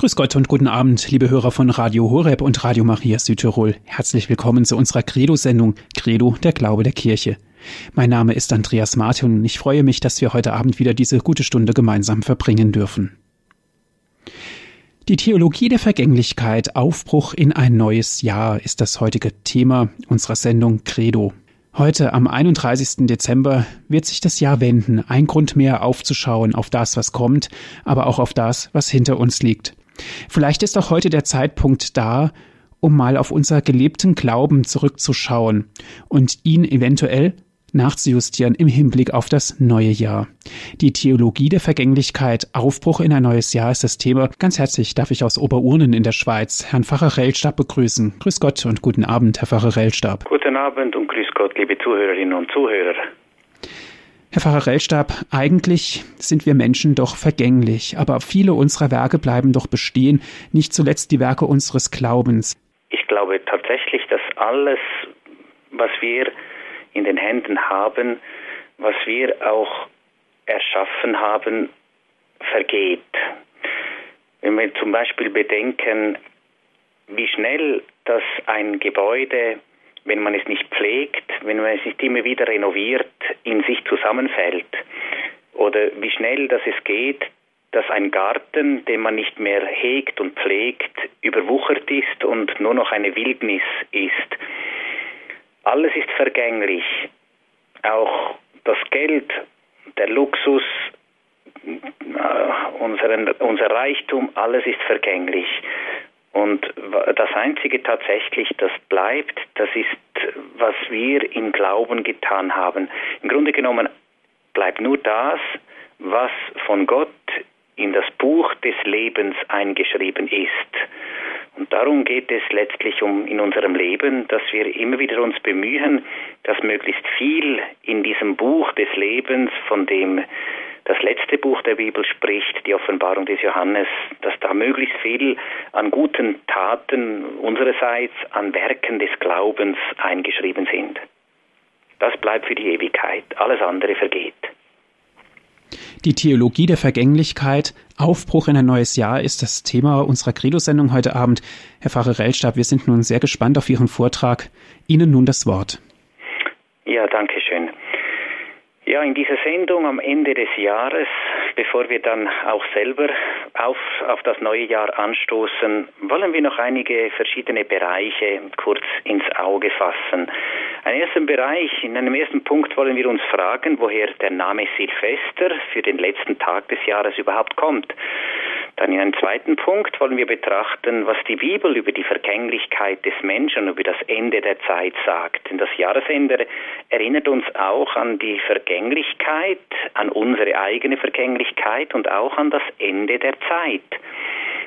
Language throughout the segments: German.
Grüß Gott und guten Abend, liebe Hörer von Radio Horeb und Radio Maria Südtirol. Herzlich willkommen zu unserer Credo-Sendung Credo, der Glaube der Kirche. Mein Name ist Andreas Martin und ich freue mich, dass wir heute Abend wieder diese gute Stunde gemeinsam verbringen dürfen. Die Theologie der Vergänglichkeit, Aufbruch in ein neues Jahr ist das heutige Thema unserer Sendung Credo. Heute am 31. Dezember wird sich das Jahr wenden, ein Grund mehr aufzuschauen auf das, was kommt, aber auch auf das, was hinter uns liegt. Vielleicht ist auch heute der Zeitpunkt da, um mal auf unser gelebten Glauben zurückzuschauen und ihn eventuell nachzujustieren im Hinblick auf das neue Jahr. Die Theologie der Vergänglichkeit, Aufbruch in ein neues Jahr ist das Thema. Ganz herzlich darf ich aus Oberurnen in der Schweiz Herrn Pfarrer Rellstab begrüßen. Grüß Gott und guten Abend, Herr Pfarrer Rellstab. Guten Abend und grüß Gott, liebe Zuhörerinnen und Zuhörer. Herr Pfarrer Rellstab, eigentlich sind wir Menschen doch vergänglich, aber viele unserer Werke bleiben doch bestehen, nicht zuletzt die Werke unseres Glaubens. Ich glaube tatsächlich, dass alles, was wir in den Händen haben, was wir auch erschaffen haben, vergeht. Wenn wir zum Beispiel bedenken, wie schnell das ein Gebäude wenn man es nicht pflegt, wenn man es nicht immer wieder renoviert, in sich zusammenfällt. Oder wie schnell das es geht, dass ein Garten, den man nicht mehr hegt und pflegt, überwuchert ist und nur noch eine Wildnis ist. Alles ist vergänglich. Auch das Geld, der Luxus, äh, unseren, unser Reichtum, alles ist vergänglich. Und das Einzige tatsächlich, das bleibt, das ist, was wir im Glauben getan haben. Im Grunde genommen bleibt nur das, was von Gott in das Buch des Lebens eingeschrieben ist. Und darum geht es letztlich um in unserem Leben, dass wir immer wieder uns bemühen, dass möglichst viel in diesem Buch des Lebens, von dem das letzte Buch der Bibel spricht, die Offenbarung des Johannes, dass da möglichst viel an guten Taten unsererseits, an Werken des Glaubens eingeschrieben sind. Das bleibt für die Ewigkeit, alles andere vergeht. Die Theologie der Vergänglichkeit, Aufbruch in ein neues Jahr ist das Thema unserer Credo-Sendung heute Abend. Herr Pfarrer Rellstab, wir sind nun sehr gespannt auf Ihren Vortrag. Ihnen nun das Wort. Ja, danke schön. Ja, in dieser Sendung am Ende des Jahres, bevor wir dann auch selber auf, auf das neue Jahr anstoßen, wollen wir noch einige verschiedene Bereiche kurz ins Auge fassen. Ein ersten Bereich, in einem ersten Punkt wollen wir uns fragen, woher der Name Silvester für den letzten Tag des Jahres überhaupt kommt. Dann in einem zweiten Punkt wollen wir betrachten, was die Bibel über die Vergänglichkeit des Menschen, über das Ende der Zeit sagt. Denn das Jahresende erinnert uns auch an die Vergänglichkeit, an unsere eigene Vergänglichkeit und auch an das Ende der Zeit.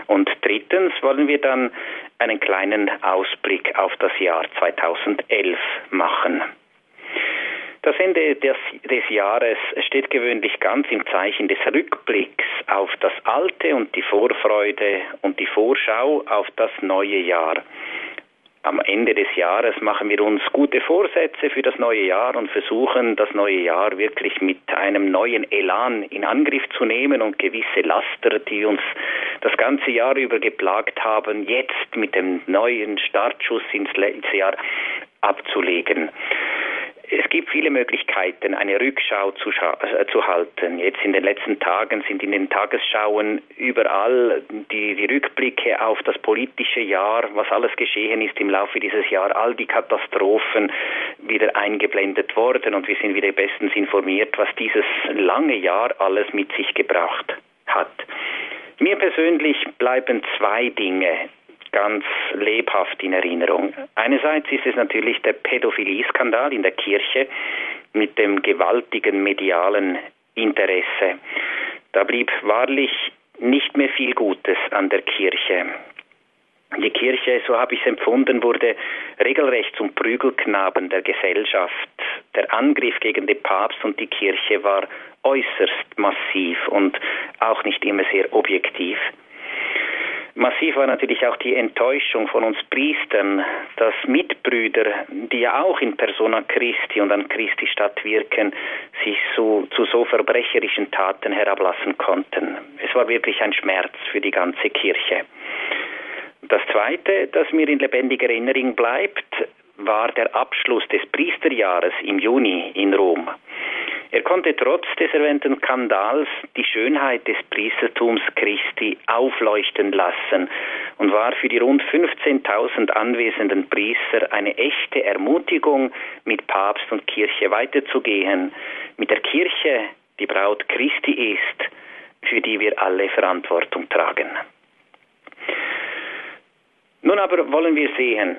Und drittens wollen wir dann einen kleinen Ausblick auf das Jahr 2011 machen. Das Ende des, des, Jahres steht gewöhnlich ganz im Zeichen des Rückblicks auf das Alte und die Vorfreude und die Vorschau auf das neue Jahr. Am Ende des Jahres machen wir uns gute Vorsätze für das neue Jahr und versuchen, das neue Jahr wirklich mit einem neuen Elan in Angriff zu nehmen und gewisse Laster, die uns das ganze Jahr über geplagt haben, jetzt mit dem neuen Startschuss ins Jahr abzulegen. Es gibt viele Möglichkeiten, eine Rückschau zu, äh, zu, halten. Jetzt in den letzten Tagen sind in den Tagesschauen überall die, die Rückblicke auf das politische Jahr, was alles geschehen ist im Laufe dieses Jahres, all die Katastrophen wieder eingeblendet worden und wir sind wieder bestens informiert, was dieses lange Jahr alles mit sich gebracht hat. Mir persönlich bleiben zwei Dinge ganz lebhaft in Erinnerung. Einerseits ist es natürlich der Pädophilie-Skandal in der Kirche mit dem gewaltigen medialen Interesse. Da blieb wahrlich nicht mehr viel Gutes an der Kirche. Die Kirche, so habe ich es empfunden, wurde regelrecht zum Prügelknaben der Gesellschaft. Der Angriff gegen den Papst und die Kirche war äußerst massiv und auch nicht immer sehr objektiv. Massiv war natürlich auch die Enttäuschung von uns Priestern, dass Mitbrüder, die ja auch in Persona Christi und an Christi Stadt wirken, sich so, zu so verbrecherischen Taten herablassen konnten. Es war wirklich ein Schmerz für die ganze Kirche. Das Zweite, das mir in lebendiger Erinnerung bleibt, war der Abschluss des Priesterjahres im Juni in Rom. Er konnte trotz des erwähnten Skandals die Schönheit des Priestertums Christi aufleuchten lassen und war für die rund 15.000 anwesenden Priester eine echte Ermutigung, mit Papst und Kirche weiterzugehen, mit der Kirche, die Braut Christi ist, für die wir alle Verantwortung tragen. Nun aber wollen wir sehen,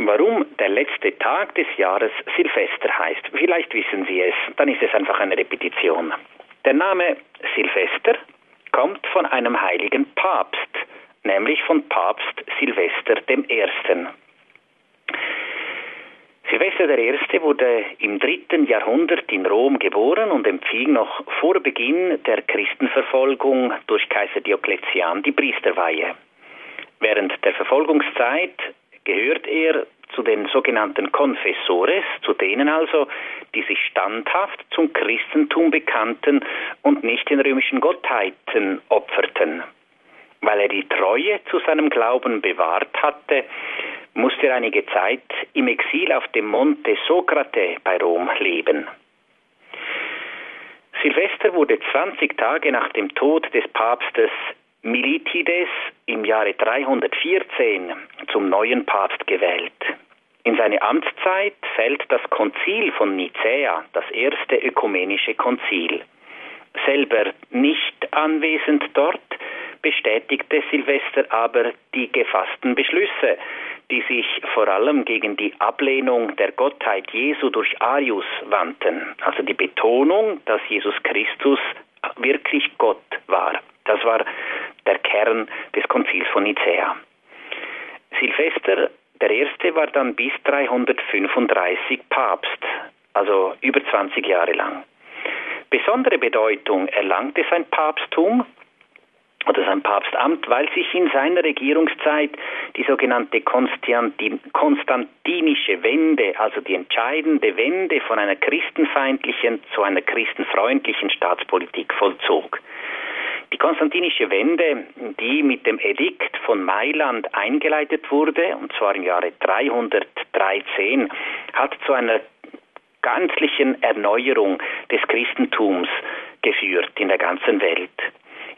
Warum der letzte Tag des Jahres Silvester heißt, vielleicht wissen Sie es, dann ist es einfach eine Repetition. Der Name Silvester kommt von einem heiligen Papst, nämlich von Papst Silvester I. Silvester I. wurde im dritten Jahrhundert in Rom geboren und empfing noch vor Beginn der Christenverfolgung durch Kaiser Diokletian die Priesterweihe. Während der Verfolgungszeit gehört er zu den sogenannten Confessores, zu denen also, die sich standhaft zum Christentum bekannten und nicht den römischen Gottheiten opferten. Weil er die Treue zu seinem Glauben bewahrt hatte, musste er einige Zeit im Exil auf dem Monte Socrate bei Rom leben. Silvester wurde 20 Tage nach dem Tod des Papstes Militides im Jahre 314 zum neuen Papst gewählt. In seine Amtszeit fällt das Konzil von Nicäa, das erste ökumenische Konzil. Selber nicht anwesend dort, bestätigte Silvester aber die gefassten Beschlüsse, die sich vor allem gegen die Ablehnung der Gottheit Jesu durch Arius wandten, also die Betonung, dass Jesus Christus wirklich Gott war. Das war der Kern des Konzils von Nicäa. Silvester der erste war dann bis 335 Papst, also über 20 Jahre lang. Besondere Bedeutung erlangte sein Papsttum oder sein Papstamt, weil sich in seiner Regierungszeit die sogenannte konstantinische Wende, also die entscheidende Wende von einer christenfeindlichen zu einer christenfreundlichen Staatspolitik vollzog. Die konstantinische Wende, die mit dem Edikt von Mailand eingeleitet wurde, und zwar im Jahre 313, hat zu einer ganzlichen Erneuerung des Christentums geführt in der ganzen Welt.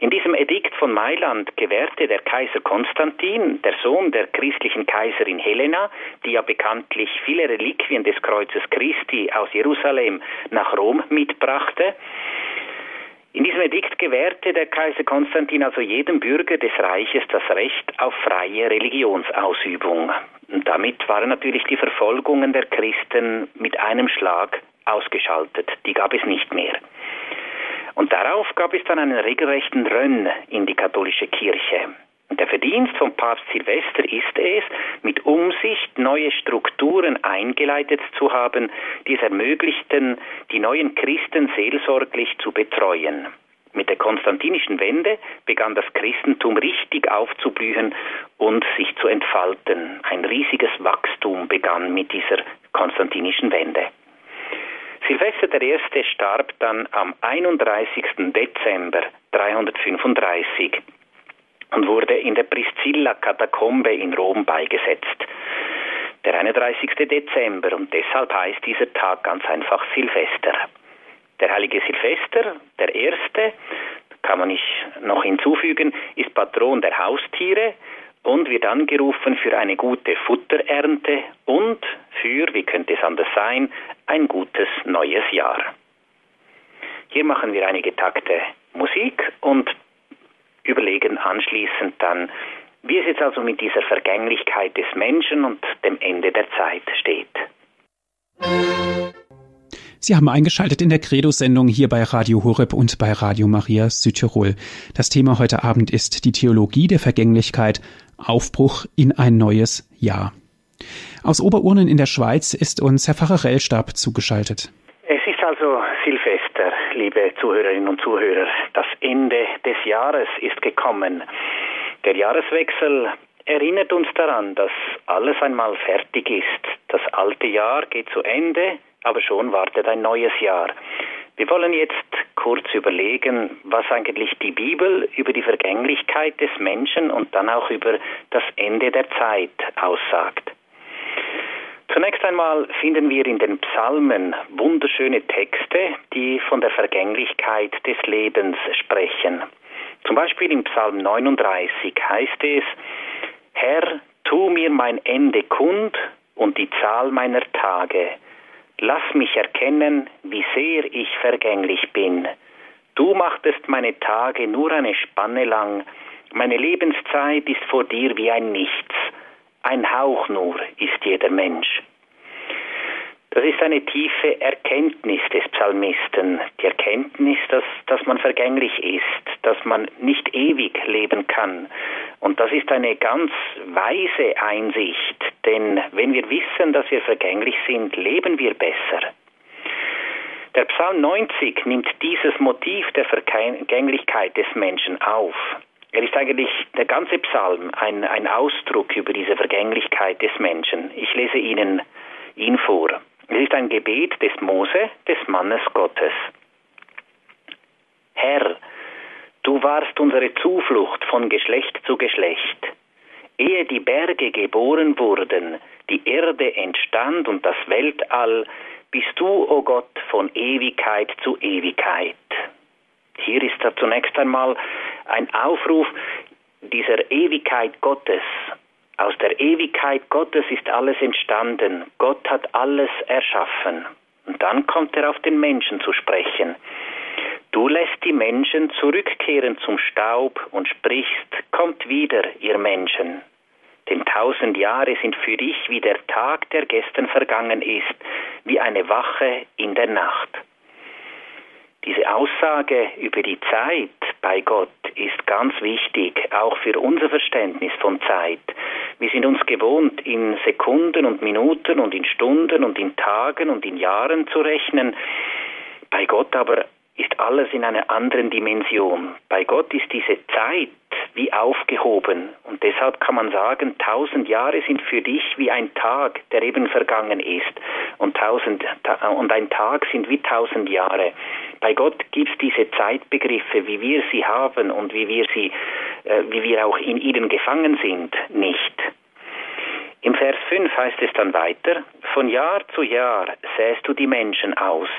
In diesem Edikt von Mailand gewährte der Kaiser Konstantin, der Sohn der christlichen Kaiserin Helena, die ja bekanntlich viele Reliquien des Kreuzes Christi aus Jerusalem nach Rom mitbrachte, in diesem Edikt gewährte der Kaiser Konstantin also jedem Bürger des Reiches das Recht auf freie Religionsausübung. Und damit waren natürlich die Verfolgungen der Christen mit einem Schlag ausgeschaltet. Die gab es nicht mehr. Und darauf gab es dann einen regelrechten Rönn in die katholische Kirche. Der Verdienst von Papst Silvester ist es, mit Umsicht neue Strukturen eingeleitet zu haben, die es ermöglichten, die neuen Christen seelsorglich zu betreuen. Mit der konstantinischen Wende begann das Christentum richtig aufzublühen und sich zu entfalten. Ein riesiges Wachstum begann mit dieser konstantinischen Wende. Silvester I. starb dann am 31. Dezember 335 und wurde in der Priscilla-Katakombe in Rom beigesetzt. Der 31. Dezember und deshalb heißt dieser Tag ganz einfach Silvester. Der heilige Silvester, der erste, kann man nicht noch hinzufügen, ist Patron der Haustiere und wird angerufen für eine gute Futterernte und für, wie könnte es anders sein, ein gutes neues Jahr. Hier machen wir einige Takte Musik und überlegen anschließend dann, wie es jetzt also mit dieser Vergänglichkeit des Menschen und dem Ende der Zeit steht. Sie haben eingeschaltet in der Credo-Sendung hier bei Radio Horeb und bei Radio Maria Südtirol. Das Thema heute Abend ist die Theologie der Vergänglichkeit, Aufbruch in ein neues Jahr. Aus Oberurnen in der Schweiz ist uns Herr Pfarrer Rellstab zugeschaltet. Es ist also Silvester, liebe Zuhörerinnen und Zuhörer. Das Ende des Jahres ist gekommen. Der Jahreswechsel erinnert uns daran, dass alles einmal fertig ist. Das alte Jahr geht zu Ende, aber schon wartet ein neues Jahr. Wir wollen jetzt kurz überlegen, was eigentlich die Bibel über die Vergänglichkeit des Menschen und dann auch über das Ende der Zeit aussagt. Einmal finden wir in den Psalmen wunderschöne Texte, die von der Vergänglichkeit des Lebens sprechen. Zum Beispiel im Psalm 39 heißt es, Herr, tu mir mein Ende kund und die Zahl meiner Tage. Lass mich erkennen, wie sehr ich vergänglich bin. Du machtest meine Tage nur eine Spanne lang, meine Lebenszeit ist vor dir wie ein Nichts. Ein Hauch nur ist jeder Mensch. Das ist eine tiefe Erkenntnis des Psalmisten, die Erkenntnis, dass, dass man vergänglich ist, dass man nicht ewig leben kann. Und das ist eine ganz weise Einsicht, denn wenn wir wissen, dass wir vergänglich sind, leben wir besser. Der Psalm 90 nimmt dieses Motiv der Vergänglichkeit des Menschen auf. Er ist eigentlich der ganze Psalm ein, ein Ausdruck über diese Vergänglichkeit des Menschen. Ich lese Ihnen ihn vor. Es ist ein Gebet des Mose, des Mannes Gottes. Herr, du warst unsere Zuflucht von Geschlecht zu Geschlecht. Ehe die Berge geboren wurden, die Erde entstand und das Weltall, bist du, o oh Gott, von Ewigkeit zu Ewigkeit. Hier ist da zunächst einmal ein Aufruf dieser Ewigkeit Gottes. Aus der Ewigkeit Gottes ist alles entstanden. Gott hat alles erschaffen. Und dann kommt er auf den Menschen zu sprechen. Du lässt die Menschen zurückkehren zum Staub und sprichst, kommt wieder, ihr Menschen. Denn tausend Jahre sind für dich wie der Tag, der gestern vergangen ist, wie eine Wache in der Nacht. Diese Aussage über die Zeit bei Gott ist ganz wichtig, auch für unser Verständnis von Zeit. Wir sind uns gewohnt, in Sekunden und Minuten und in Stunden und in Tagen und in Jahren zu rechnen. Bei Gott aber ist alles in einer anderen Dimension. Bei Gott ist diese Zeit wie aufgehoben. Und deshalb kann man sagen, tausend Jahre sind für dich wie ein Tag, der eben vergangen ist. Und, tausend, und ein Tag sind wie tausend Jahre. Bei Gott gibt es diese Zeitbegriffe, wie wir sie haben und wie wir sie, äh, wie wir auch in ihnen gefangen sind, nicht. Im Vers 5 heißt es dann weiter, von Jahr zu Jahr säst du die Menschen aus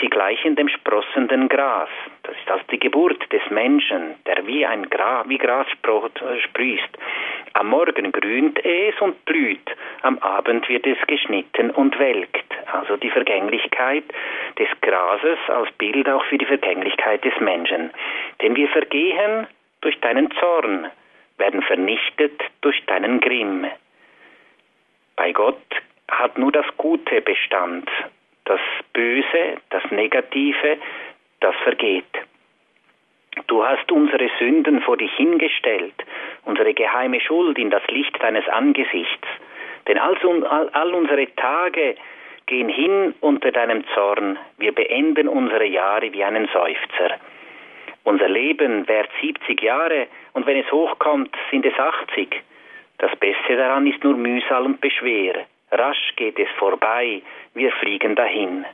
Sie gleichen dem sprossenden Gras. Das ist also die Geburt des Menschen, der wie ein Gra wie Gras sprießt. Am Morgen grünt es und blüht, am Abend wird es geschnitten und welkt. Also die Vergänglichkeit des Grases als Bild auch für die Vergänglichkeit des Menschen. Denn wir vergehen durch deinen Zorn, werden vernichtet durch deinen Grimm. Bei Gott hat nur das Gute Bestand das Böse, das Negative, das vergeht. Du hast unsere Sünden vor dich hingestellt, unsere geheime Schuld in das Licht deines Angesichts. Denn all, unsere Tage gehen hin unter deinem Zorn, wir beenden unsere Jahre wie einen Seufzer. Unser Leben währt 70 Jahre und wenn es hochkommt, sind es 80. Das Beste daran ist nur Mühsal und Beschwer. Rasch geht es vorbei, wir fliegen dahin.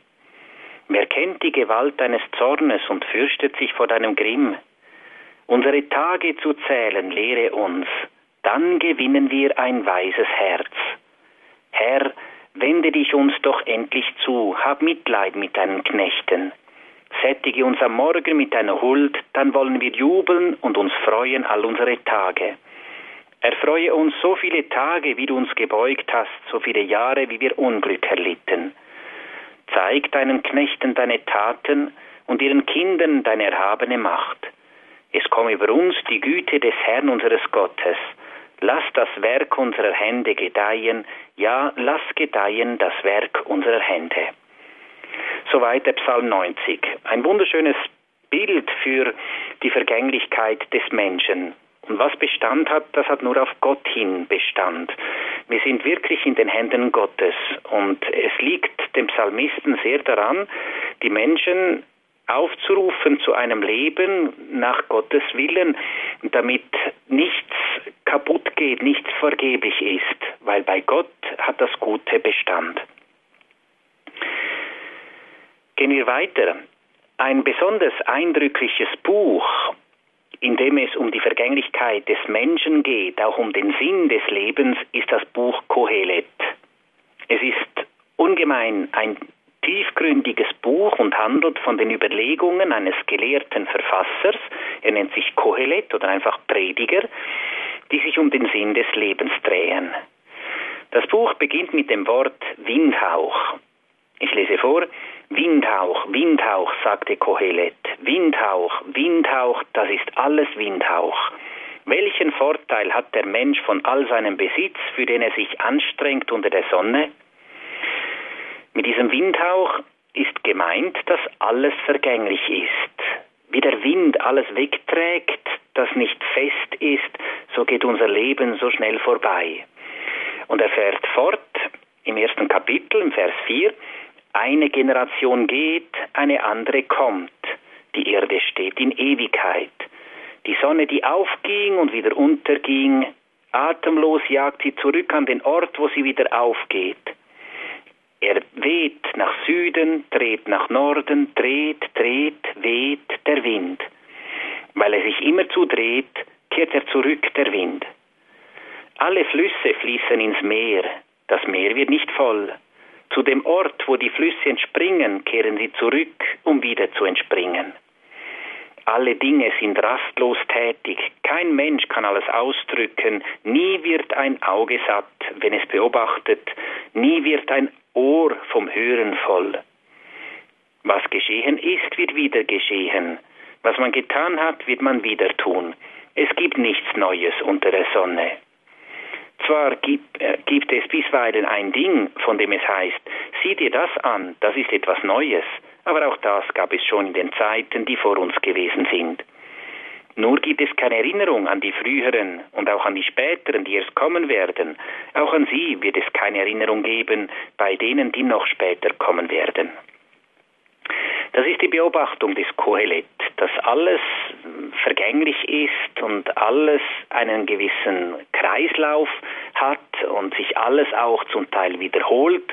Wer kennt die Gewalt deines Zornes und fürchtet sich vor deinem Grimm? Unsere Tage zu zählen lehre uns, dann gewinnen wir ein weises Herz. Herr, wende dich uns doch endlich zu, hab Mitleid mit deinen Knechten. Sättige uns am Morgen mit deiner Huld, dann wollen wir jubeln und uns freuen all unsere Tage. Erfreue uns so viele Tage, wie du uns gebeugt hast, so viele Jahre, wie wir Unglück erlitten. Zeig deinen Knechten deine Taten und ihren Kindern deine erhabene Macht. Es komme über uns die Güte des Herrn unseres Gottes. Lass das Werk unserer Hände gedeihen, ja, lass gedeihen das Werk unserer Hände. Soweit der Psalm 90. Ein wunderschönes Bild für die Vergänglichkeit des Menschen. Und was Bestand hat, das hat nur auf Gott hin Bestand. Wir sind wirklich in den Händen Gottes. Und es liegt dem Psalmisten sehr daran, die Menschen aufzurufen zu einem Leben nach Gottes Willen, damit nichts kaputt geht, nichts vergeblich ist, weil bei Gott hat das Gute Bestand. Gehen wir weiter. Ein besonders eindrückliches Buch, in dem es um die Vergänglichkeit des Menschen geht, auch um den Sinn des Lebens, ist das Buch Kohelet. Es ist ungemein ein tiefgründiges Buch und handelt von den Überlegungen eines gelehrten Verfassers, er nennt sich Kohelet oder einfach Prediger, die sich um den Sinn des Lebens drehen. Das Buch beginnt mit dem Wort Windhauch. Ich lese vor, Windhauch, Windhauch, sagte Kohelet, Windhauch, Windhauch, das ist alles Windhauch. Welchen Vorteil hat der Mensch von all seinem Besitz, für den er sich anstrengt unter der Sonne? Mit diesem Windhauch ist gemeint, dass alles vergänglich ist. Wie der Wind alles wegträgt, das nicht fest ist, so geht unser Leben so schnell vorbei. Und er fährt fort im ersten Kapitel, im Vers 4, eine Generation geht, eine andere kommt. Die Erde steht in Ewigkeit. Die Sonne, die aufging und wieder unterging, atemlos jagt sie zurück an den Ort, wo sie wieder aufgeht. Er weht nach Süden, dreht nach Norden, dreht, dreht, weht der Wind. Weil er sich immerzu dreht, kehrt er zurück, der Wind. Alle Flüsse fließen ins Meer, das Meer wird nicht voll. Zu dem Ort, wo die Flüsse entspringen, kehren sie zurück, um wieder zu entspringen. Alle Dinge sind rastlos tätig, kein Mensch kann alles ausdrücken, nie wird ein Auge satt, wenn es beobachtet, nie wird ein Ohr vom Hören voll. Was geschehen ist, wird wieder geschehen. Was man getan hat, wird man wieder tun. Es gibt nichts Neues unter der Sonne. Zwar gibt, äh, gibt es bisweilen ein Ding, von dem es heißt, sieh dir das an, das ist etwas Neues, aber auch das gab es schon in den Zeiten, die vor uns gewesen sind. Nur gibt es keine Erinnerung an die früheren und auch an die späteren, die erst kommen werden. Auch an sie wird es keine Erinnerung geben bei denen, die noch später kommen werden. Das ist die Beobachtung des Kohelet, dass alles vergänglich ist und alles einen gewissen Kreislauf hat und sich alles auch zum Teil wiederholt,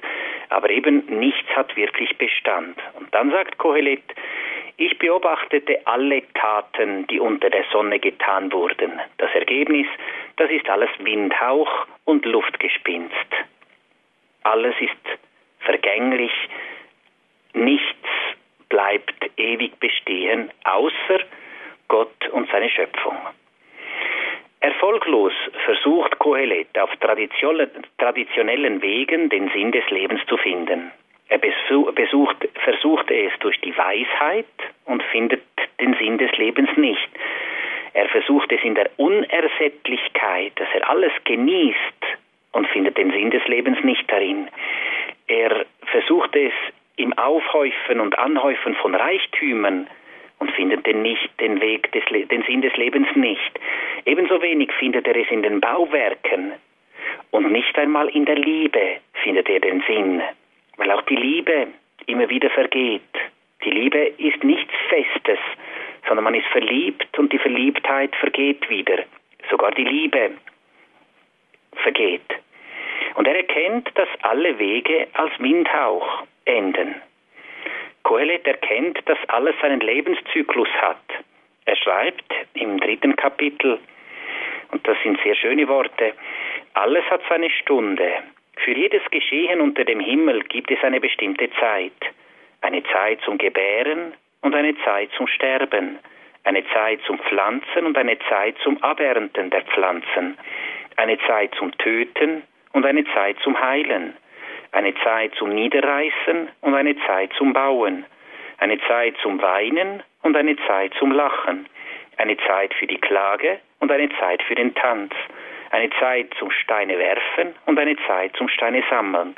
aber eben nichts hat wirklich Bestand. Und dann sagt Kohelet, ich beobachtete alle Taten, die unter der Sonne getan wurden. Das Ergebnis, das ist alles Windhauch und Luftgespinst. Alles ist vergänglich, nichts bleibt ewig bestehen, außer Gott und seine Schöpfung. Erfolglos versucht Kohelet auf traditionellen Wegen den Sinn des Lebens zu finden. Er besucht, versucht es durch die Weisheit und findet den Sinn des Lebens nicht. Er versucht es in der Unersättlichkeit, dass er alles genießt und findet den Sinn des Lebens nicht darin. Er versucht es im Aufhäufen und Anhäufen von Reichtümern und findet den nicht den Weg des den Sinn des Lebens nicht. Ebenso wenig findet er es in den Bauwerken und nicht einmal in der Liebe findet er den Sinn weil auch die Liebe immer wieder vergeht. Die Liebe ist nichts Festes, sondern man ist verliebt und die Verliebtheit vergeht wieder. Sogar die Liebe vergeht. Und er erkennt, dass alle Wege als Windhauch enden. Kohelet erkennt, dass alles seinen Lebenszyklus hat. Er schreibt im dritten Kapitel, und das sind sehr schöne Worte, alles hat seine Stunde, für jedes Geschehen unter dem Himmel gibt es eine bestimmte Zeit. Eine Zeit zum Gebären und eine Zeit zum Sterben. Eine Zeit zum Pflanzen und eine Zeit zum Abernten der Pflanzen. Eine Zeit zum Töten und eine Zeit zum Heilen. Eine Zeit zum Niederreißen und eine Zeit zum Bauen. Eine Zeit zum Weinen und eine Zeit zum Lachen. Eine Zeit für die Klage und eine Zeit für den Tanz eine Zeit zum Steine werfen und eine Zeit zum Steine sammeln,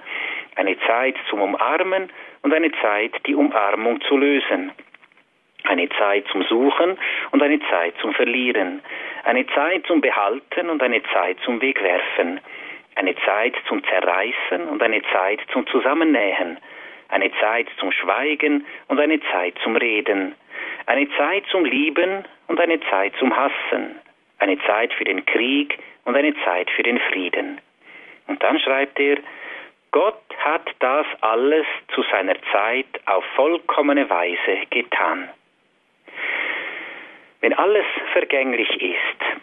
eine Zeit zum Umarmen und eine Zeit, die Umarmung zu lösen, eine Zeit zum Suchen und eine Zeit zum Verlieren, eine Zeit zum Behalten und eine Zeit zum Wegwerfen, eine Zeit zum Zerreißen und eine Zeit zum Zusammennähen, eine Zeit zum Schweigen und eine Zeit zum Reden, eine Zeit zum Lieben und eine Zeit zum Hassen, eine Zeit für den Krieg und eine Zeit für den Frieden. Und dann schreibt er, Gott hat das alles zu seiner Zeit auf vollkommene Weise getan. Wenn alles vergänglich ist,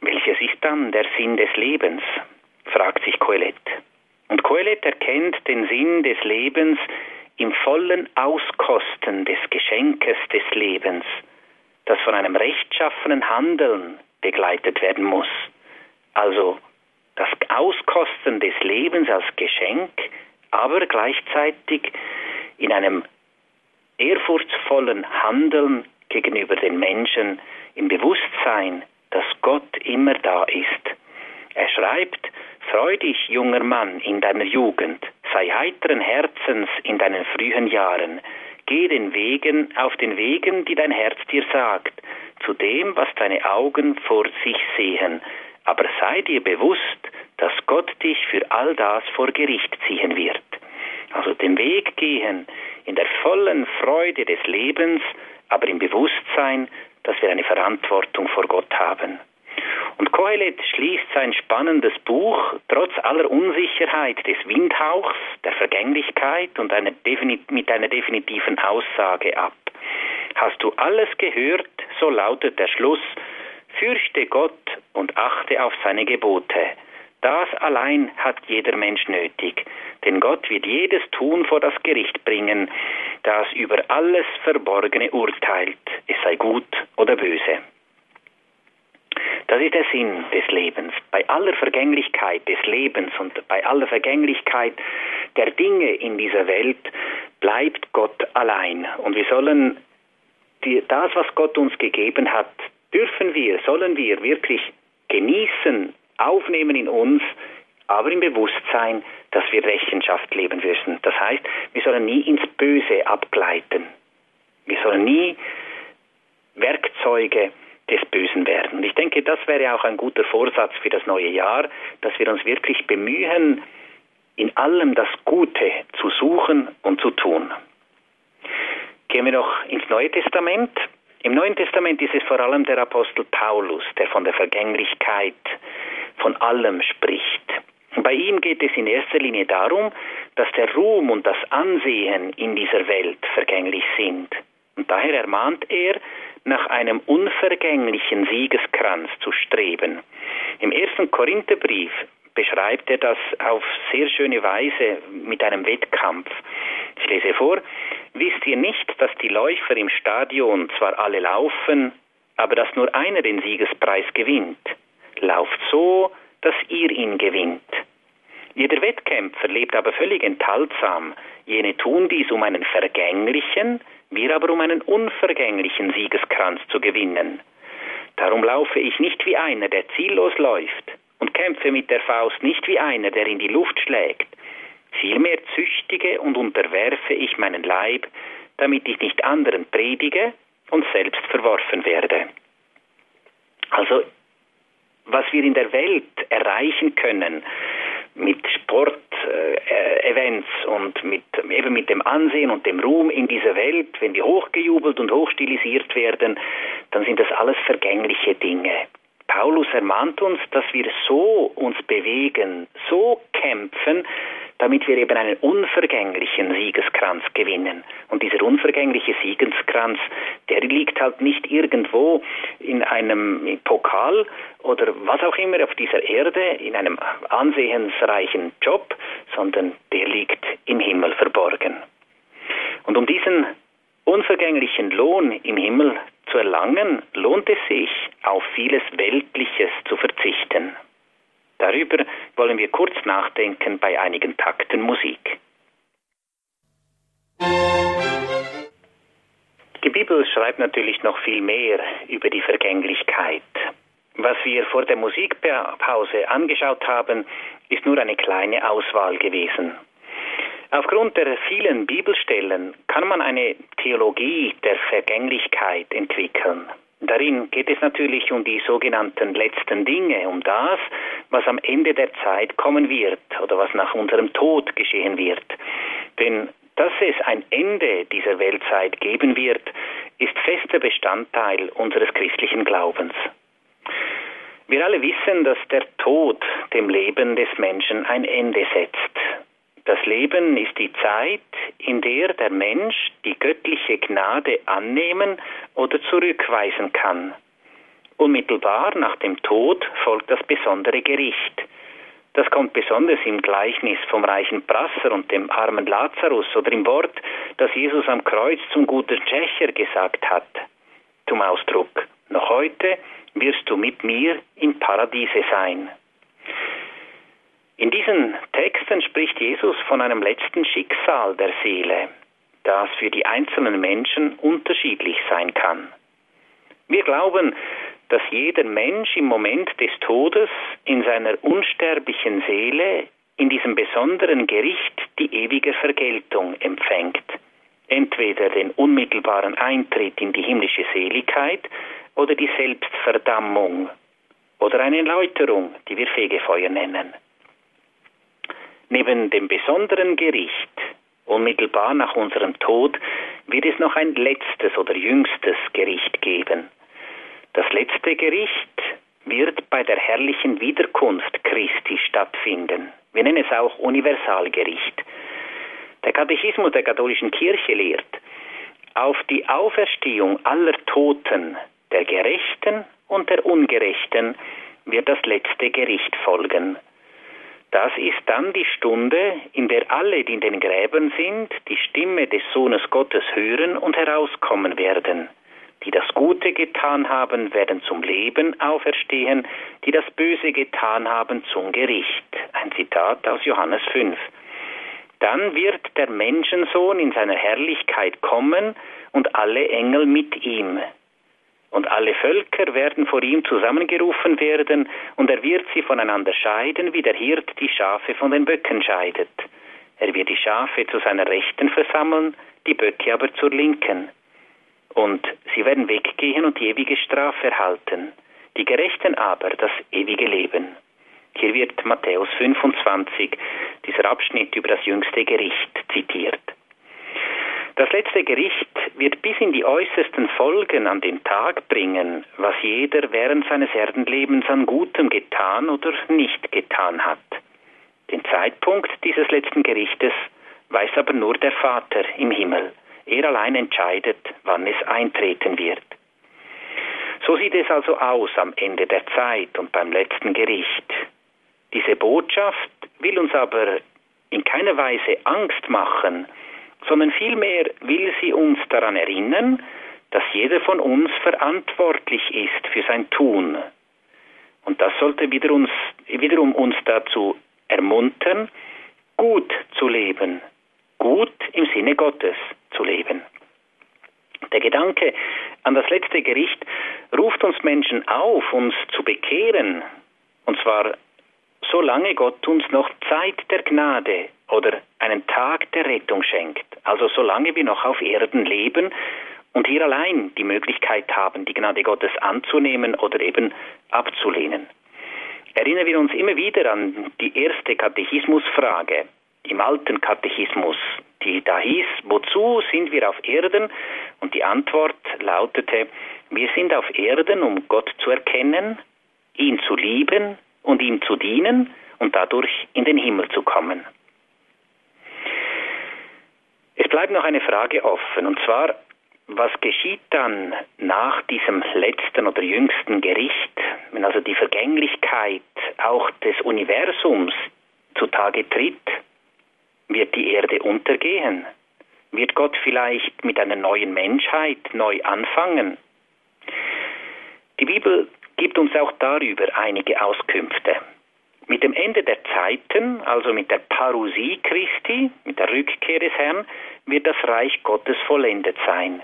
welches ist dann der Sinn des Lebens? Fragt sich Koelet. Und Koelet erkennt den Sinn des Lebens im vollen Auskosten des Geschenkes des Lebens, das von einem rechtschaffenen Handeln begleitet werden muss. Also das Auskosten des Lebens als Geschenk, aber gleichzeitig in einem ehrfurchtsvollen Handeln gegenüber den Menschen, im Bewusstsein, dass Gott immer da ist. Er schreibt, Freu dich, junger Mann, in deiner Jugend, sei heiteren Herzens in deinen frühen Jahren, geh den Wegen auf den Wegen, die dein Herz dir sagt, zu dem, was deine Augen vor sich sehen, aber sei dir bewusst, dass Gott dich für all das vor Gericht ziehen wird. Also den Weg gehen in der vollen Freude des Lebens, aber im Bewusstsein, dass wir eine Verantwortung vor Gott haben. Und Kohelet schließt sein spannendes Buch trotz aller Unsicherheit des Windhauchs, der Vergänglichkeit und einer mit einer definitiven Aussage ab. Hast du alles gehört, so lautet der Schluss, fürchte Gott und achte auf seine Gebote. Das allein hat jeder Mensch nötig, denn Gott wird jedes Tun vor das Gericht bringen, das über alles Verborgene urteilt, es sei gut oder böse. Das ist der Sinn des Lebens. Bei aller Vergänglichkeit des Lebens und bei aller Vergänglichkeit der Dinge in dieser Welt bleibt Gott allein. Und wir sollen die, das, was Gott uns gegeben hat, dürfen wir, sollen wir wirklich genießen, aufnehmen in uns, aber im Bewusstsein, dass wir Rechenschaft leben müssen. Das heißt, wir sollen nie ins Böse abgleiten. Wir sollen nie Werkzeuge des Bösen werden. Und ich denke, das wäre auch ein guter Vorsatz für das neue Jahr, dass wir uns wirklich bemühen, in allem das Gute zu suchen und zu tun. Gehen wir noch ins Neue Testament. Im Neuen Testament ist es vor allem der Apostel Paulus, der von der Vergänglichkeit von allem spricht. Und bei ihm geht es in erster Linie darum, dass der Ruhm und das Ansehen in dieser Welt vergänglich sind. Und daher ermahnt er, nach einem unvergänglichen Siegeskranz zu streben. Im ersten Korintherbrief beschreibt er das auf sehr schöne Weise mit einem Wettkampf. Ich lese vor, wisst ihr nicht, dass die Läufer im Stadion zwar alle laufen, aber dass nur einer den Siegespreis gewinnt? Lauft so, dass ihr ihn gewinnt. Jeder Wettkämpfer lebt aber völlig enthaltsam. Jene tun dies, um einen vergänglichen, wir aber um einen unvergänglichen Siegeskranz zu gewinnen. Darum laufe ich nicht wie einer, der ziellos läuft, und kämpfe mit der Faust nicht wie einer, der in die Luft schlägt. Vielmehr züchtige und unterwerfe ich meinen Leib, damit ich nicht anderen predige und selbst verworfen werde. Also, was wir in der Welt erreichen können, mit Sportevents äh, und mit, eben mit dem Ansehen und dem Ruhm in dieser Welt, wenn die hochgejubelt und hochstilisiert werden, dann sind das alles vergängliche Dinge. Paulus ermahnt uns, dass wir so uns bewegen, so kämpfen, damit wir eben einen unvergänglichen Siegeskranz gewinnen. Und dieser unvergängliche Siegeskranz, der liegt halt nicht irgendwo in einem Pokal oder was auch immer auf dieser Erde, in einem ansehensreichen Job, sondern der liegt im Himmel verborgen. Und um diesen unvergänglichen Lohn im Himmel zu erlangen, lohnt es sich, auf vieles Weltliches zu verzichten. Darüber wollen wir kurz nachdenken bei einigen Takten Musik. Die Bibel schreibt natürlich noch viel mehr über die Vergänglichkeit. Was wir vor der Musikpause angeschaut haben, ist nur eine kleine Auswahl gewesen. Aufgrund der vielen Bibelstellen kann man eine Theologie der Vergänglichkeit entwickeln. Darin geht es natürlich um die sogenannten letzten Dinge, um das, was am Ende der Zeit kommen wird oder was nach unserem Tod geschehen wird. Denn dass es ein Ende dieser Weltzeit geben wird, ist fester Bestandteil unseres christlichen Glaubens. Wir alle wissen, dass der Tod dem Leben des Menschen ein Ende setzt. Das Leben ist die Zeit, in der der Mensch die göttliche Gnade annehmen oder zurückweisen kann. Unmittelbar nach dem Tod folgt das besondere Gericht. Das kommt besonders im Gleichnis vom reichen Prasser und dem armen Lazarus oder im Wort, das Jesus am Kreuz zum guten Tschecher gesagt hat, zum Ausdruck, noch heute wirst du mit mir im Paradiese sein. In diesen Texten spricht Jesus von einem letzten Schicksal der Seele, das für die einzelnen Menschen unterschiedlich sein kann. Wir glauben, dass jeder Mensch im Moment des Todes in seiner unsterblichen Seele in diesem besonderen Gericht die ewige Vergeltung empfängt. Entweder den unmittelbaren Eintritt in die himmlische Seligkeit oder die Selbstverdammung oder eine Läuterung, die wir Fegefeuer nennen. Neben dem besonderen Gericht, unmittelbar nach unserem Tod, wird es noch ein letztes oder jüngstes Gericht geben – das letzte Gericht wird bei der herrlichen Wiederkunft Christi stattfinden. Wir nennen es auch Universalgericht. Der Katechismus der katholischen Kirche lehrt, auf die Auferstehung aller Toten, der Gerechten und der Ungerechten, wird das letzte Gericht folgen. Das ist dann die Stunde, in der alle, die in den Gräbern sind, die Stimme des Sohnes Gottes hören und herauskommen werden. Die das Gute getan haben, werden zum Leben auferstehen, die das Böse getan haben, zum Gericht. Ein Zitat aus Johannes 5. Dann wird der Menschensohn in seiner Herrlichkeit kommen und alle Engel mit ihm. Und alle Völker werden vor ihm zusammengerufen werden, und er wird sie voneinander scheiden, wie der Hirt die Schafe von den Böcken scheidet. Er wird die Schafe zu seiner Rechten versammeln, die Böcke aber zur Linken und sie werden weggehen und die ewige Strafe erhalten, die Gerechten aber das ewige Leben. Hier wird Matthäus 25, dieser Abschnitt über das jüngste Gericht, zitiert. Das letzte Gericht wird bis in die äußersten Folgen an den Tag bringen, was jeder während seines Erdenlebens an Gutem getan oder nicht getan hat. Den Zeitpunkt dieses letzten Gerichtes weiß aber nur der Vater im Himmel. Er allein entscheidet, wann es eintreten wird. So sieht es also aus am Ende der Zeit und beim letzten Gericht. Diese Botschaft will uns aber in keiner Weise Angst machen, sondern vielmehr will sie uns daran erinnern, dass jeder von uns verantwortlich ist für sein Tun. Und das sollte wieder uns, wiederum uns dazu ermuntern, gut zu leben, gut im Sinne Gottes zu leben. Der Gedanke an das letzte Gericht ruft uns Menschen auf, uns zu bekehren, und zwar solange Gott uns noch Zeit der Gnade oder einen Tag der Rettung schenkt, also solange wir noch auf Erden leben und hier allein die Möglichkeit haben, die Gnade Gottes anzunehmen oder eben abzulehnen. Erinnern wir uns immer wieder an die erste Katechismusfrage im alten Katechismus, die da hieß, wozu sind wir auf Erden? Und die Antwort lautete, wir sind auf Erden, um Gott zu erkennen, ihn zu lieben und ihm zu dienen und dadurch in den Himmel zu kommen. Es bleibt noch eine Frage offen, und zwar, was geschieht dann nach diesem letzten oder jüngsten Gericht, wenn also die Vergänglichkeit auch des Universums zutage tritt wird die Erde untergehen? Wird Gott vielleicht mit einer neuen Menschheit neu anfangen? Die Bibel gibt uns auch darüber einige Auskünfte. Mit dem Ende der Zeiten, also mit der Parousie Christi, mit der Rückkehr des Herrn, wird das Reich Gottes vollendet sein.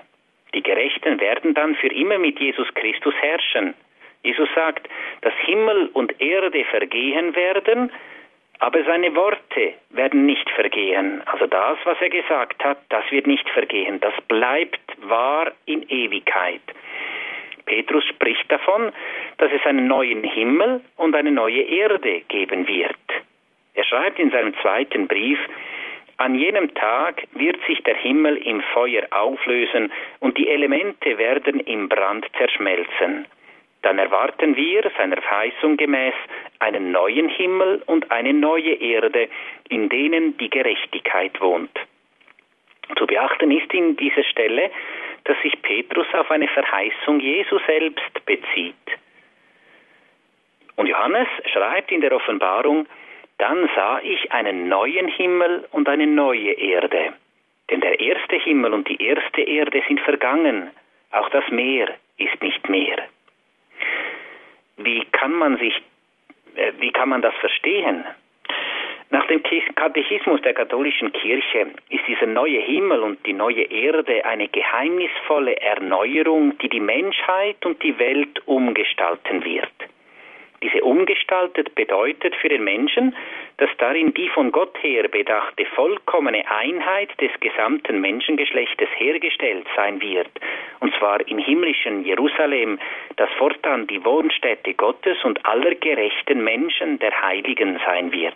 Die Gerechten werden dann für immer mit Jesus Christus herrschen. Jesus sagt, dass Himmel und Erde vergehen werden, aber seine Worte werden nicht vergehen. Also das, was er gesagt hat, das wird nicht vergehen. Das bleibt wahr in Ewigkeit. Petrus spricht davon, dass es einen neuen Himmel und eine neue Erde geben wird. Er schreibt in seinem zweiten Brief, an jenem Tag wird sich der Himmel im Feuer auflösen und die Elemente werden im Brand zerschmelzen. dann erwarten wir seiner Verheißung gemäß einen neuen Himmel und eine neue Erde, in denen die Gerechtigkeit wohnt. Zu beachten ist in dieser Stelle, dass sich Petrus auf eine Verheißung Jesu selbst bezieht. Und Johannes schreibt in der Offenbarung, dann sah ich einen neuen Himmel und eine neue Erde. Denn der erste Himmel und die erste Erde sind vergangen, auch das Meer ist nicht mehr. Wie kann man sich, äh, wie kann man das verstehen? Nach dem Katechismus der katholischen Kirche ist dieser neue Himmel und die neue Erde eine geheimnisvolle Erneuerung, die die Menschheit und die Welt umgestalten wird. Diese umgestaltet bedeutet für den Menschen, dass darin die von Gott her bedachte vollkommene Einheit des gesamten Menschengeschlechtes hergestellt sein wird, und zwar im himmlischen Jerusalem, das fortan die Wohnstätte Gottes und aller gerechten Menschen der Heiligen sein wird.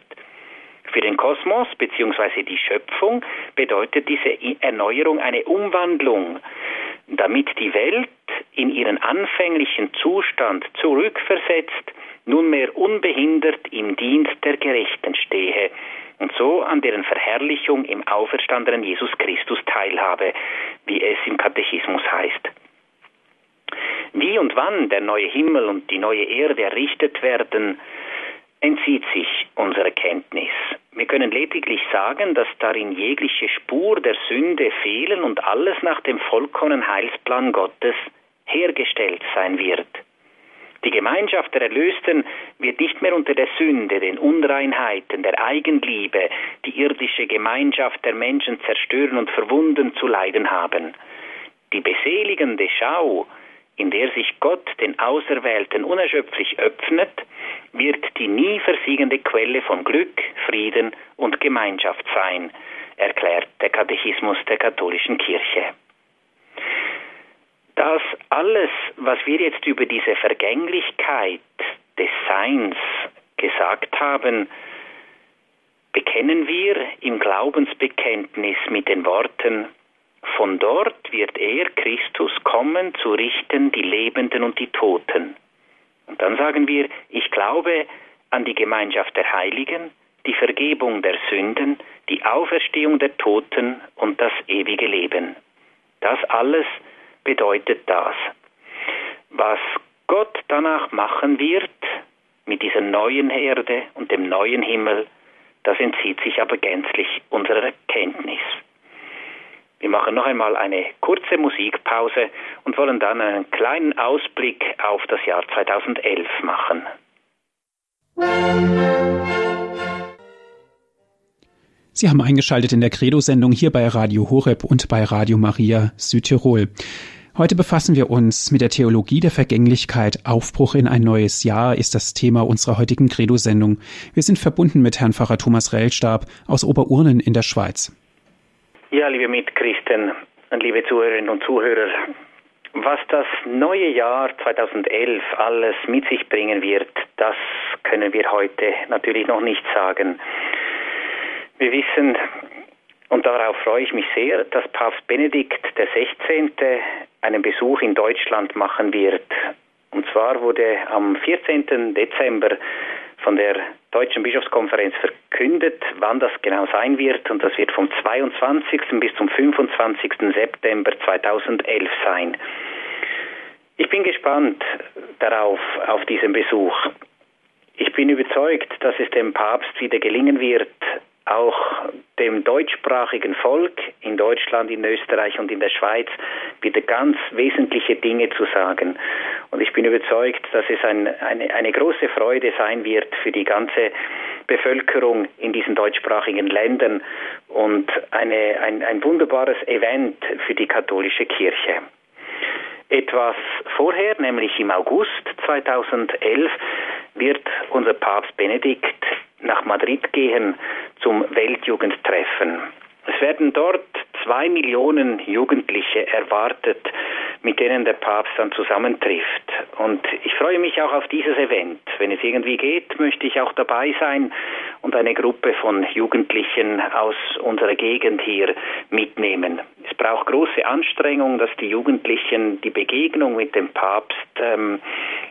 Für den Kosmos bzw. die Schöpfung bedeutet diese Erneuerung eine Umwandlung, damit die Welt in ihren anfänglichen Zustand zurückversetzt nunmehr unbehindert im Dienst der Gerechten stehe und so an deren Verherrlichung im auferstandenen Jesus Christus teilhabe, wie es im Katechismus heißt. Wie und wann der neue Himmel und die neue Erde errichtet werden, entzieht sich unserer Kenntnis. Wir können lediglich sagen, dass darin jegliche Spur der Sünde fehlen und alles nach dem vollkommenen Heilsplan Gottes hergestellt sein wird. Die Gemeinschaft der Erlösten wird nicht mehr unter der Sünde, den Unreinheiten, der Eigenliebe, die irdische Gemeinschaft der Menschen zerstören und verwunden zu leiden haben. Die beseligende Schau, in der sich Gott den Auserwählten unerschöpflich öffnet, wird die nie versiegende Quelle von Glück, Frieden und Gemeinschaft sein, erklärt der Katechismus der katholischen Kirche. Dass alles, was wir jetzt über diese Vergänglichkeit des Seins gesagt haben, bekennen wir im Glaubensbekenntnis mit den Worten, von dort wird er, Christus, kommen zu richten die Lebenden und die Toten. Und dann sagen wir, ich glaube an die Gemeinschaft der Heiligen, die Vergebung der Sünden, die Auferstehung der Toten und das ewige Leben. Das alles bedeutet das. Was Gott danach machen wird mit dieser neuen Erde und dem neuen Himmel, das entzieht sich aber gänzlich unserer Kenntnis. Wir machen noch einmal eine kurze Musikpause und wollen dann einen kleinen Ausblick auf das Jahr 2011 machen. Sie haben eingeschaltet in der Credo-Sendung hier bei Radio Horeb und bei Radio Maria Südtirol. Heute befassen wir uns mit der Theologie der Vergänglichkeit. Aufbruch in ein neues Jahr ist das Thema unserer heutigen Credo-Sendung. Wir sind verbunden mit Herrn Pfarrer Thomas Rellstab aus Oberurnen in der Schweiz. Ja, liebe Mitchristen und liebe Zuhörerinnen und Zuhörer, was das neue Jahr 2011 alles mit sich bringen wird, das können wir heute natürlich noch nicht sagen. Wir wissen, und darauf freue ich mich sehr, dass Papst Benedikt XVI. einen Besuch in Deutschland machen wird. Und zwar wurde am 14. Dezember von der Deutschen Bischofskonferenz verkündet, wann das genau sein wird. Und das wird vom 22. bis zum 25. September 2011 sein. Ich bin gespannt darauf, auf diesen Besuch. Ich bin überzeugt, dass es dem Papst wieder gelingen wird, auch dem deutschsprachigen Volk in Deutschland, in Österreich und in der Schweiz wieder ganz wesentliche Dinge zu sagen. Und ich bin überzeugt, dass es ein, eine, eine große Freude sein wird für die ganze Bevölkerung in diesen deutschsprachigen Ländern und eine, ein, ein wunderbares Event für die katholische Kirche. Etwas vorher, nämlich im August 2011, wird unser Papst Benedikt nach Madrid gehen zum Weltjugendtreffen. Es werden dort zwei Millionen Jugendliche erwartet, mit denen der Papst dann zusammentrifft. Und ich freue mich auch auf dieses Event. Wenn es irgendwie geht, möchte ich auch dabei sein und eine Gruppe von Jugendlichen aus unserer Gegend hier mitnehmen. Es braucht große Anstrengung, dass die Jugendlichen die Begegnung mit dem Papst ähm,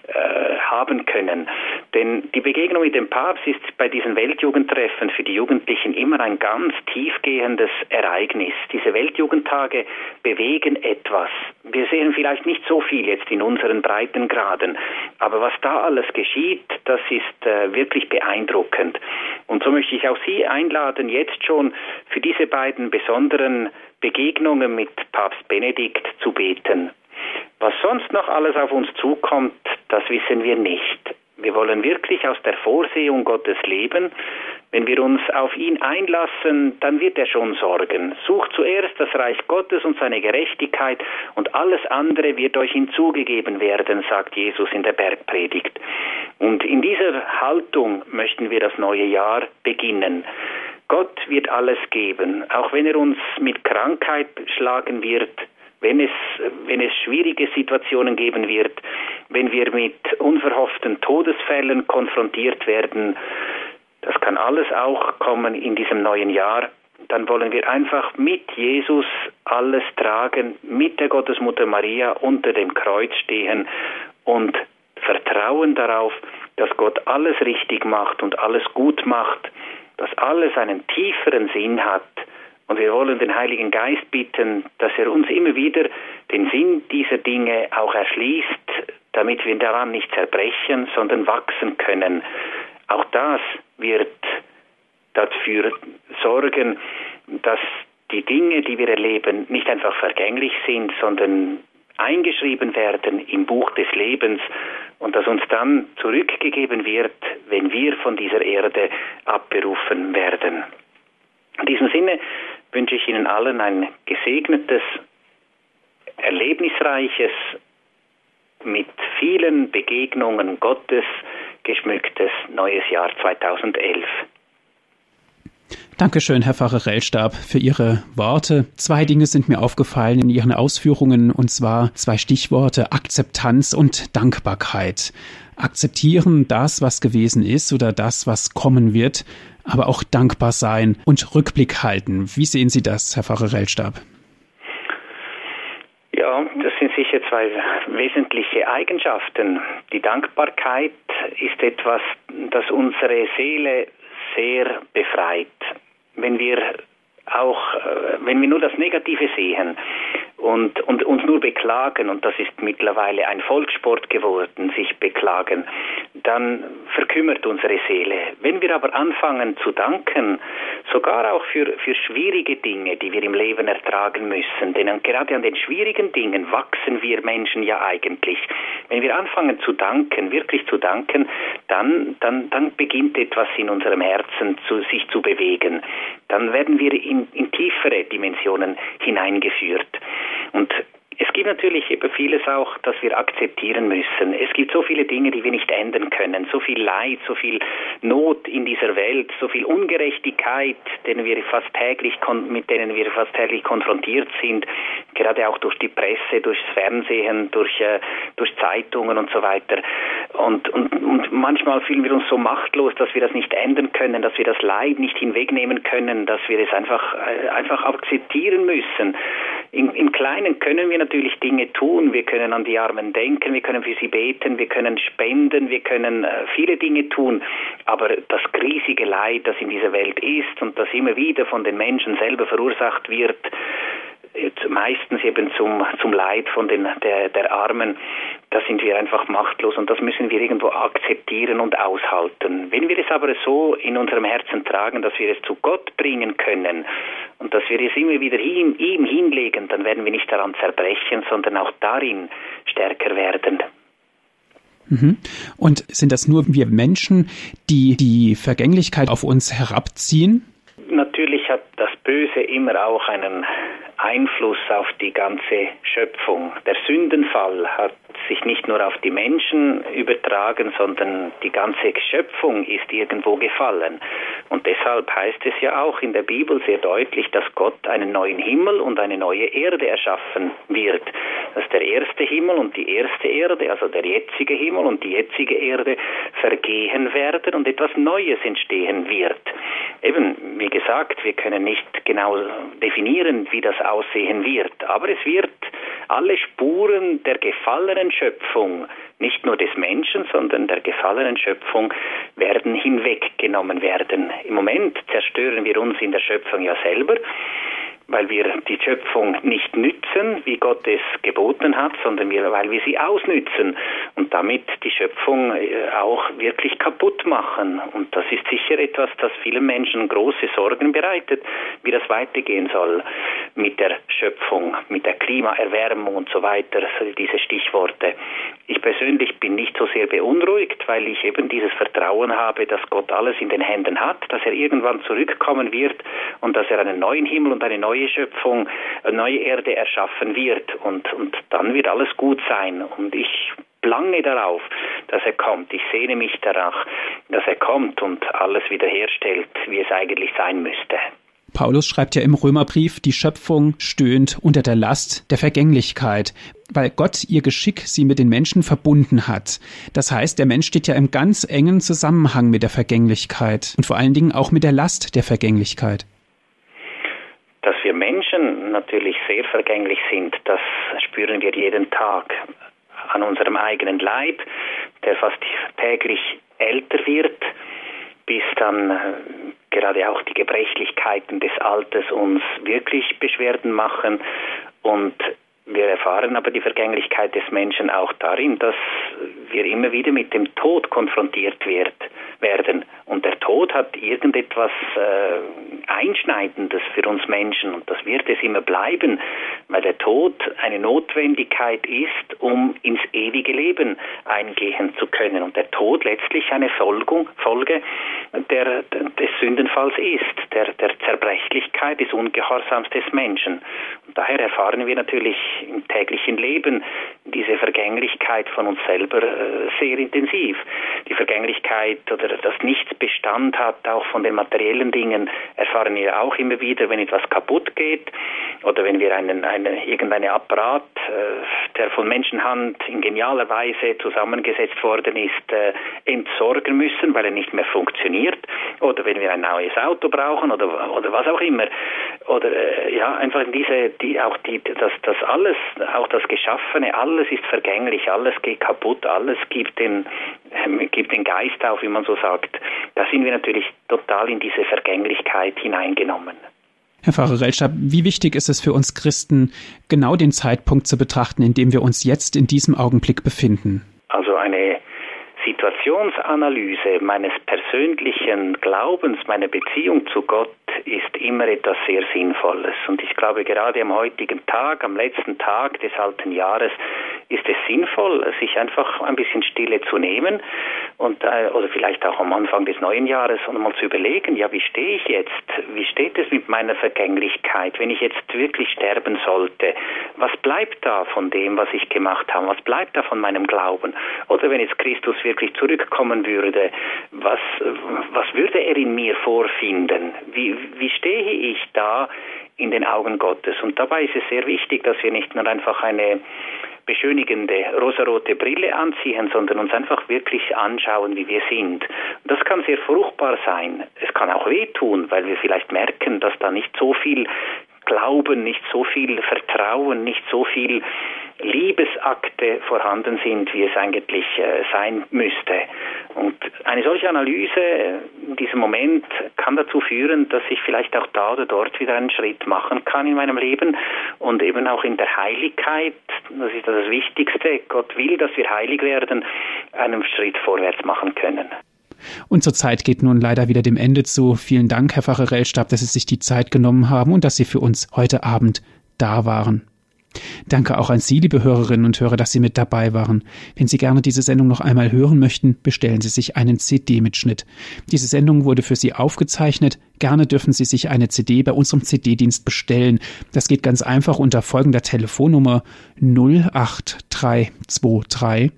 äh, haben können. Denn die Begegnung mit dem Papst ist bei diesen Weltjugendtreffen für die Jugendlichen immer ein ganz tiefgehendes Ereignis. Diese Weltjugendtage bewegen etwas. Wir sehen vielleicht nicht so viel jetzt in unseren Breitengraden, aber was da alles geschieht, das ist äh, wirklich beeindruckend. Und so möchte ich auch Sie einladen, jetzt schon für diese beiden besonderen Begegnungen mit Papst Benedikt zu beten. Was sonst noch alles auf uns zukommt, das wissen wir nicht. Wir wollen wirklich aus der Vorsehung Gottes leben. Wenn wir uns auf ihn einlassen, dann wird er schon sorgen. Sucht zuerst das Reich Gottes und seine Gerechtigkeit und alles andere wird euch hinzugegeben werden, sagt Jesus in der Bergpredigt. Und in dieser Haltung möchten wir das neue Jahr beginnen. Gott wird alles geben, auch wenn er uns mit Krankheit schlagen wird, wenn es, wenn es schwierige Situationen geben wird, wenn wir mit unverhofften Todesfällen konfrontiert werden, das kann alles auch kommen in diesem neuen Jahr, dann wollen wir einfach mit Jesus alles tragen, mit der Gottesmutter Maria unter dem Kreuz stehen und vertrauen darauf, dass Gott alles richtig macht und alles gut macht, dass alles einen tieferen Sinn hat und wir wollen den Heiligen Geist bitten, dass er uns immer wieder den Sinn dieser Dinge auch erschließt, damit wir daran nicht zerbrechen, sondern wachsen können. Auch das wird dafür sorgen, dass die Dinge, die wir erleben, nicht einfach vergänglich sind, sondern eingeschrieben werden im Buch des Lebens und dass uns dann zurückgegeben wird, wenn wir von dieser Erde abberufen werden. In diesem Sinne wünsche ich Ihnen allen ein gesegnetes, erlebnisreiches, mit vielen Begegnungen Gottes geschmücktes neues Jahr 2011. Dankeschön, Herr Pfarrer Rellstab, für Ihre Worte. Zwei Dinge sind mir aufgefallen in Ihren Ausführungen, und zwar zwei Stichworte Akzeptanz und Dankbarkeit. Akzeptieren das, was gewesen ist oder das, was kommen wird, aber auch dankbar sein und Rückblick halten. Wie sehen Sie das, Herr Pfarrer Rellstab? Ja, das sind sicher zwei wesentliche Eigenschaften. Die Dankbarkeit ist etwas, das unsere Seele sehr befreit. Wenn wir auch, äh, wenn wir nur das Negative sehen, und, und uns nur beklagen, und das ist mittlerweile ein Volkssport geworden, sich beklagen, dann verkümmert unsere Seele. Wenn wir aber anfangen zu danken, sogar auch für, für schwierige Dinge, die wir im Leben ertragen müssen, denn gerade an den schwierigen Dingen wachsen wir Menschen ja eigentlich. Wenn wir anfangen zu danken, wirklich zu danken, dann, dann, dann beginnt etwas in unserem Herzen zu, sich zu bewegen. Dann werden wir in, in tiefere Dimensionen hineingeführt. Und es gibt natürlich eben vieles auch, das wir akzeptieren müssen. Es gibt so viele Dinge, die wir nicht ändern können, so viel Leid, so viel Not in dieser Welt, so viel Ungerechtigkeit, denen wir fast täglich mit denen wir fast täglich konfrontiert sind, gerade auch durch die Presse, durchs Fernsehen, durch äh, durch Zeitungen und so weiter. Und, und und manchmal fühlen wir uns so machtlos, dass wir das nicht ändern können, dass wir das Leid nicht hinwegnehmen können, dass wir es einfach äh, einfach akzeptieren müssen. Im, Im Kleinen können wir natürlich Dinge tun. Wir können an die Armen denken, wir können für sie beten, wir können spenden, wir können äh, viele Dinge tun. Aber das riesige Leid, das in dieser Welt ist und das immer wieder von den Menschen selber verursacht wird, meistens eben zum, zum Leid von den, der, der Armen, da sind wir einfach machtlos und das müssen wir irgendwo akzeptieren und aushalten. Wenn wir es aber so in unserem Herzen tragen, dass wir es zu Gott bringen können und dass wir es immer wieder ihm, ihm hinlegen, dann werden wir nicht daran zerbrechen, sondern auch darin stärker werden. Mhm. Und sind das nur wir Menschen, die die Vergänglichkeit auf uns herabziehen? Natürlich hat das Böse immer auch einen Einfluss auf die ganze Schöpfung. Der Sündenfall hat sich nicht nur auf die Menschen übertragen, sondern die ganze Schöpfung ist irgendwo gefallen. Und deshalb heißt es ja auch in der Bibel sehr deutlich, dass Gott einen neuen Himmel und eine neue Erde erschaffen wird. dass der erste Himmel und die erste Erde, also der jetzige Himmel und die jetzige Erde vergehen werden und etwas Neues entstehen wird. Eben, wie gesagt, wir können nicht genau definieren, wie das aussehen wird, aber es wird alle Spuren der gefallenen Schöpfung, nicht nur des Menschen, sondern der gefallenen Schöpfung, werden hinweggenommen werden. Im Moment zerstören wir uns in der Schöpfung ja selber weil wir die Schöpfung nicht nützen, wie Gott es geboten hat, sondern wir, weil wir sie ausnützen und damit die Schöpfung äh, auch wirklich kaputt machen. Und das ist sicher etwas, das vielen Menschen große Sorgen bereitet, wie das weitergehen soll mit der Schöpfung, mit der Klimaerwärmung und so weiter, diese Stichworte. Ich persönlich bin nicht so sehr beunruhigt, weil ich eben dieses Vertrauen habe, dass Gott alles in den Händen hat, dass er irgendwann zurückkommen wird und dass er einen neuen Himmel und eine neue neue Schöpfung, neue Erde erschaffen wird und, und dann wird alles gut sein. Und ich lange darauf, dass er kommt. Ich sehne mich danach, dass er kommt und alles wiederherstellt, wie es eigentlich sein müsste. Paulus schreibt ja im Römerbrief, die Schöpfung stöhnt unter der Last der Vergänglichkeit, weil Gott ihr Geschick sie mit den Menschen verbunden hat. Das heißt, der Mensch steht ja im ganz engen Zusammenhang mit der Vergänglichkeit und vor allen Dingen auch mit der Last der Vergänglichkeit. Dass wir Menschen natürlich sehr vergänglich sind, das spüren wir jeden Tag an unserem eigenen Leib, der fast täglich älter wird, bis dann äh, gerade auch die Gebrechlichkeiten des Alters uns wirklich Beschwerden machen und wir erfahren aber die Vergänglichkeit des Menschen auch darin, dass wir immer wieder mit dem Tod konfrontiert wird, werden. Und der Tod hat irgendetwas äh, Einschneidendes für uns Menschen und das wird es immer bleiben, weil der Tod eine Notwendigkeit ist, um ins ewige Leben eingehen zu können. Und der Tod letztlich eine Folgung, Folge der, des Sündenfalls ist, der, der Zerbrechlichkeit des Ungehorsams des Menschen. Und daher erfahren wir natürlich im täglichen Leben diese Vergänglichkeit von uns selber äh, sehr intensiv. Die Vergänglichkeit oder das Nichts Bestand hat, auch von den materiellen Dingen, erfahren wir auch immer wieder, wenn etwas kaputt geht oder wenn wir einen, eine, irgendeinen Apparat, äh, der von Menschenhand in genialer Weise zusammengesetzt worden ist, äh, entsorgen müssen, weil er nicht mehr funktioniert oder wenn wir ein neues Auto brauchen oder, oder was auch immer oder ja einfach diese die auch die das das alles auch das Geschaffene alles ist vergänglich alles geht kaputt alles gibt den äh, gibt den Geist auf wie man so sagt da sind wir natürlich total in diese Vergänglichkeit hineingenommen Herr Pfarrer Rellstab, wie wichtig ist es für uns Christen, genau den Zeitpunkt zu betrachten, in dem wir uns jetzt in diesem Augenblick befinden? Also eine Situationsanalyse meines persönlichen Glaubens, meiner Beziehung zu Gott ist immer etwas sehr Sinnvolles. Und ich glaube, gerade am heutigen Tag, am letzten Tag des alten Jahres, ist es sinnvoll, sich einfach ein bisschen Stille zu nehmen und äh, oder vielleicht auch am Anfang des neuen Jahres und mal zu überlegen, ja, wie stehe ich jetzt? Wie steht es mit meiner Vergänglichkeit? Wenn ich jetzt wirklich sterben sollte, was bleibt da von dem, was ich gemacht habe? Was bleibt da von meinem Glauben? Oder wenn jetzt Christus wirklich zurückkommen würde, was was würde er in mir vorfinden? Wie wie stehe ich da in den Augen Gottes? Und dabei ist es sehr wichtig, dass wir nicht nur einfach eine beschönigende rosarote Brille anziehen, sondern uns einfach wirklich anschauen, wie wir sind. Das kann sehr fruchtbar sein. Es kann auch wehtun, weil wir vielleicht merken, dass da nicht so viel Glauben, nicht so viel Vertrauen, nicht so viel Liebesakte vorhanden sind, wie es eigentlich äh, sein müsste. Und eine solche Analyse in diesem Moment kann dazu führen, dass ich vielleicht auch da oder dort wieder einen Schritt machen kann in meinem Leben und eben auch in der Heiligkeit, das ist das Wichtigste, Gott will, dass wir heilig werden, einen Schritt vorwärts machen können. Unsere Zeit geht nun leider wieder dem Ende zu. Vielen Dank, Herr Pfarrer Rellstab, dass Sie sich die Zeit genommen haben und dass Sie für uns heute Abend da waren. Danke auch an Sie, liebe Hörerinnen und Hörer, dass Sie mit dabei waren. Wenn Sie gerne diese Sendung noch einmal hören möchten, bestellen Sie sich einen CD-Mitschnitt. Diese Sendung wurde für Sie aufgezeichnet. Gerne dürfen Sie sich eine CD bei unserem CD-Dienst bestellen. Das geht ganz einfach unter folgender Telefonnummer 08323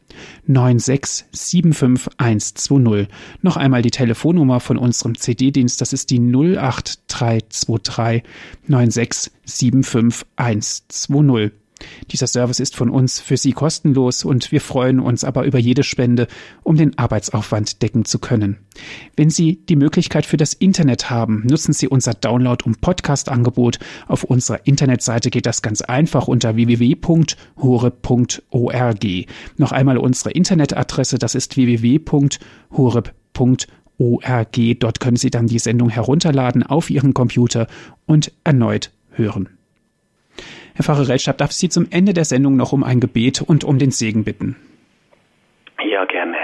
9675120. Noch einmal die Telefonnummer von unserem CD-Dienst, das ist die 08323 9675120. Dieser Service ist von uns für Sie kostenlos und wir freuen uns aber über jede Spende, um den Arbeitsaufwand decken zu können. Wenn Sie die Möglichkeit für das Internet haben, nutzen Sie unser Download- und Podcast-Angebot. Auf unserer Internetseite geht das ganz einfach unter www.hore.org. Noch einmal unsere Internetadresse, das ist www.hore.org. Dort können Sie dann die Sendung herunterladen auf Ihren Computer und erneut hören. Herr Pfarrer Relschab, darf ich Sie zum Ende der Sendung noch um ein Gebet und um den Segen bitten? Ja, gerne.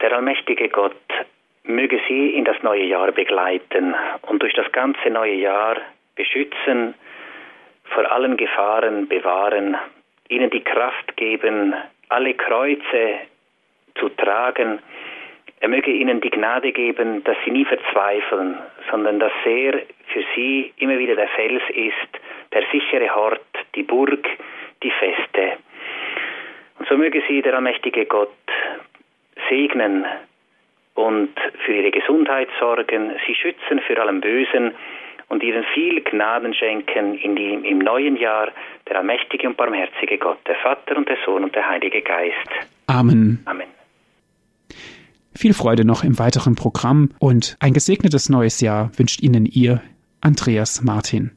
Der allmächtige Gott möge Sie in das neue Jahr begleiten und durch das ganze neue Jahr beschützen, vor allen Gefahren bewahren, Ihnen die Kraft geben, alle Kreuze zu tragen. Er möge Ihnen die Gnade geben, dass Sie nie verzweifeln, sondern dass er für Sie immer wieder der Fels ist, der sichere Hort, die Burg, die Feste. Und so möge sie der allmächtige Gott segnen und für ihre Gesundheit sorgen, sie schützen für allem Bösen und ihnen viel Gnaden schenken in die, im neuen Jahr, der allmächtige und barmherzige Gott, der Vater und der Sohn und der Heilige Geist. Amen. Amen. Viel Freude noch im weiteren Programm und ein gesegnetes neues Jahr wünscht Ihnen Ihr Andreas Martin.